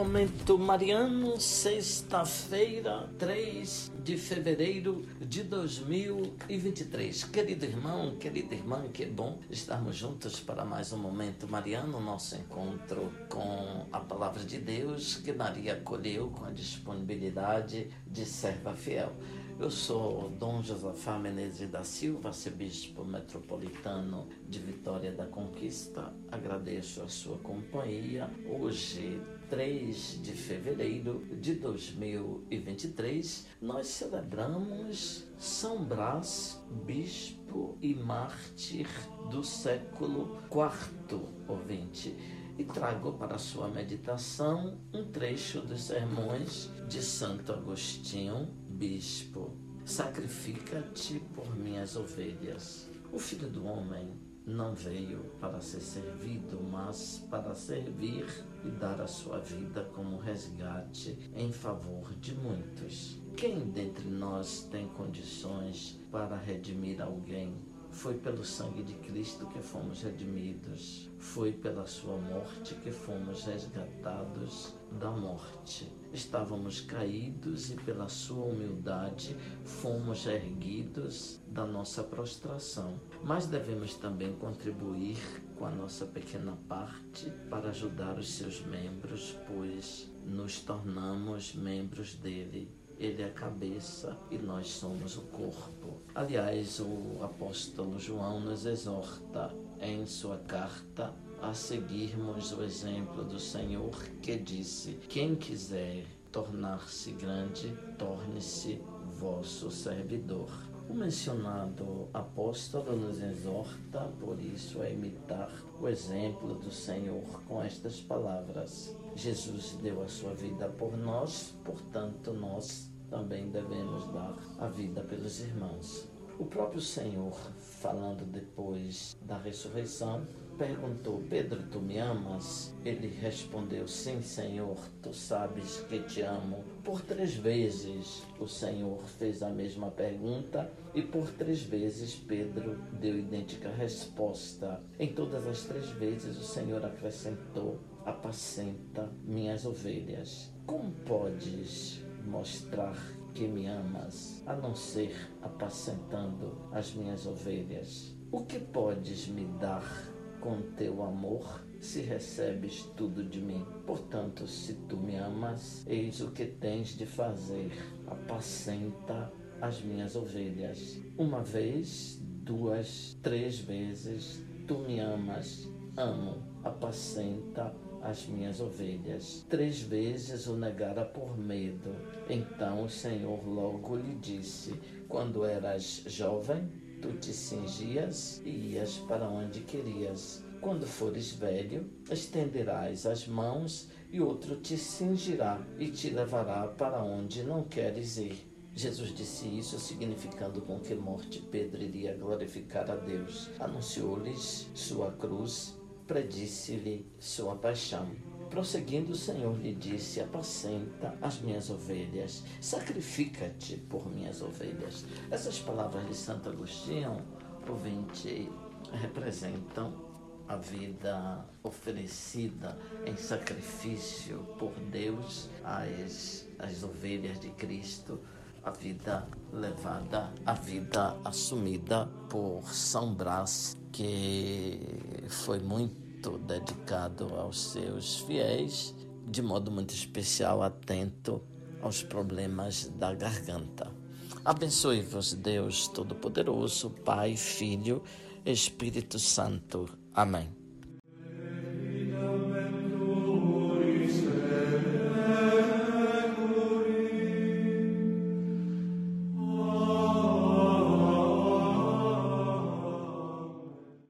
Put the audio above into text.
Momento Mariano, sexta-feira, 3 de fevereiro de 2023. Querido irmão, querida irmã, que bom estarmos juntos para mais um Momento Mariano, nosso encontro com a Palavra de Deus que Maria acolheu com a disponibilidade de serva fiel. Eu sou Dom Josafá Menezes da Silva, arcebispo metropolitano de Vitória da Conquista. Agradeço a sua companhia. Hoje, 3 de fevereiro de 2023, nós celebramos São Brás, bispo e mártir do século IV ou XX e trago para sua meditação um trecho dos sermões de Santo Agostinho, bispo. Sacrifica-te por minhas ovelhas. O filho do homem não veio para ser servido, mas para servir e dar a sua vida como resgate em favor de muitos. Quem dentre nós tem condições para redimir alguém? Foi pelo sangue de Cristo que fomos redimidos. Foi pela sua morte que fomos resgatados da morte. Estávamos caídos e pela sua humildade fomos erguidos da nossa prostração. Mas devemos também contribuir com a nossa pequena parte para ajudar os seus membros, pois nos tornamos membros dele ele é a cabeça e nós somos o corpo. Aliás, o apóstolo João nos exorta em sua carta a seguirmos o exemplo do Senhor que disse: Quem quiser tornar-se grande, torne-se vosso servidor. O mencionado apóstolo nos exorta, por isso, a imitar o exemplo do Senhor com estas palavras. Jesus deu a sua vida por nós, portanto, nós também devemos dar a vida pelos irmãos. O próprio Senhor, falando depois da ressurreição, perguntou: Pedro, tu me amas? Ele respondeu: Sim, Senhor, tu sabes que te amo. Por três vezes o Senhor fez a mesma pergunta e por três vezes Pedro deu idêntica resposta. Em todas as três vezes o Senhor acrescentou: Apacenta minhas ovelhas. Como podes mostrar que me amas, a não ser apacentando as minhas ovelhas? O que podes me dar com teu amor se recebes tudo de mim? Portanto, se tu me amas, eis o que tens de fazer: apacenta as minhas ovelhas. Uma vez, duas, três vezes, tu me amas, amo, apacenta as minhas ovelhas. Três vezes o negara por medo. Então o Senhor logo lhe disse: Quando eras jovem, tu te cingias e ias para onde querias. Quando fores velho, estenderás as mãos e outro te cingirá e te levará para onde não queres ir. Jesus disse isso, significando com que morte Pedro iria glorificar a Deus. Anunciou-lhes sua cruz predisse-lhe sua paixão. Prosseguindo, o Senhor lhe disse: Apacenta as minhas ovelhas, sacrifica-te por minhas ovelhas. Essas palavras de Santo Agostinho, ouvinte, representam a vida oferecida em sacrifício por Deus às, às ovelhas de Cristo, a vida levada, a vida assumida por São Brás, que foi muito dedicado aos seus fiéis, de modo muito especial atento aos problemas da garganta. Abençoe-vos, Deus Todo-Poderoso, Pai, Filho, Espírito Santo. Amém.